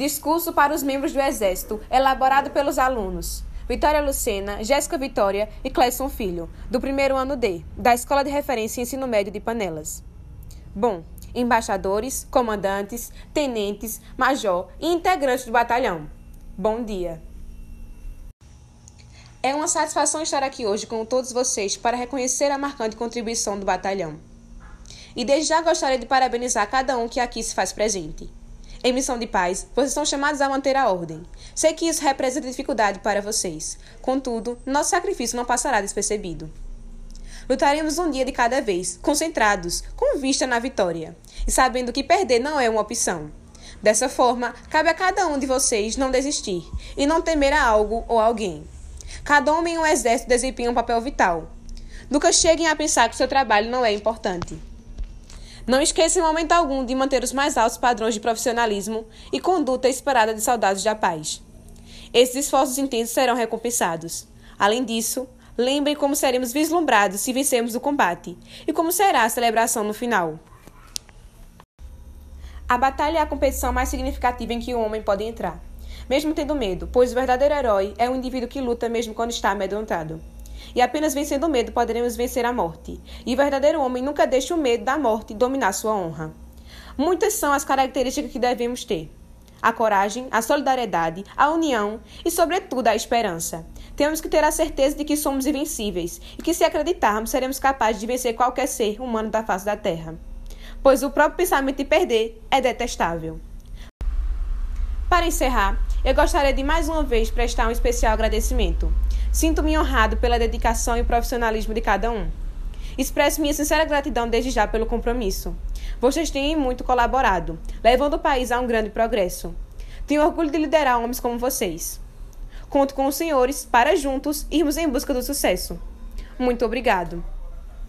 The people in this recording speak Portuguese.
Discurso para os membros do Exército, elaborado pelos alunos. Vitória Lucena, Jéssica Vitória e Cleison Filho, do primeiro ano D, da Escola de Referência e Ensino Médio de Panelas. Bom, embaixadores, comandantes, tenentes, major e integrantes do batalhão. Bom dia. É uma satisfação estar aqui hoje com todos vocês para reconhecer a marcante contribuição do batalhão. E desde já gostaria de parabenizar cada um que aqui se faz presente. Em missão de paz, vocês são chamados a manter a ordem. Sei que isso representa dificuldade para vocês. Contudo, nosso sacrifício não passará despercebido. Lutaremos um dia de cada vez, concentrados, com vista na vitória, e sabendo que perder não é uma opção. Dessa forma, cabe a cada um de vocês não desistir e não temer a algo ou alguém. Cada homem em um exército desempenha um papel vital. Nunca cheguem a pensar que seu trabalho não é importante. Não esqueça em momento algum de manter os mais altos padrões de profissionalismo e conduta esperada de soldados da paz. Esses esforços intensos serão recompensados. Além disso, lembrem como seremos vislumbrados se vencermos o combate e como será a celebração no final. A batalha é a competição mais significativa em que o homem pode entrar, mesmo tendo medo, pois o verdadeiro herói é o indivíduo que luta mesmo quando está amedrontado. E apenas vencendo o medo poderemos vencer a morte. E o verdadeiro homem nunca deixa o medo da morte dominar sua honra. Muitas são as características que devemos ter: a coragem, a solidariedade, a união e, sobretudo, a esperança. Temos que ter a certeza de que somos invencíveis e que, se acreditarmos, seremos capazes de vencer qualquer ser humano da face da terra. Pois o próprio pensamento de perder é detestável. Para encerrar, eu gostaria de mais uma vez prestar um especial agradecimento Sinto-me honrado pela dedicação e profissionalismo de cada um. Expresso minha sincera gratidão desde já pelo compromisso. Vocês têm muito colaborado, levando o país a um grande progresso. Tenho orgulho de liderar homens como vocês. Conto com os senhores para juntos irmos em busca do sucesso. Muito obrigado.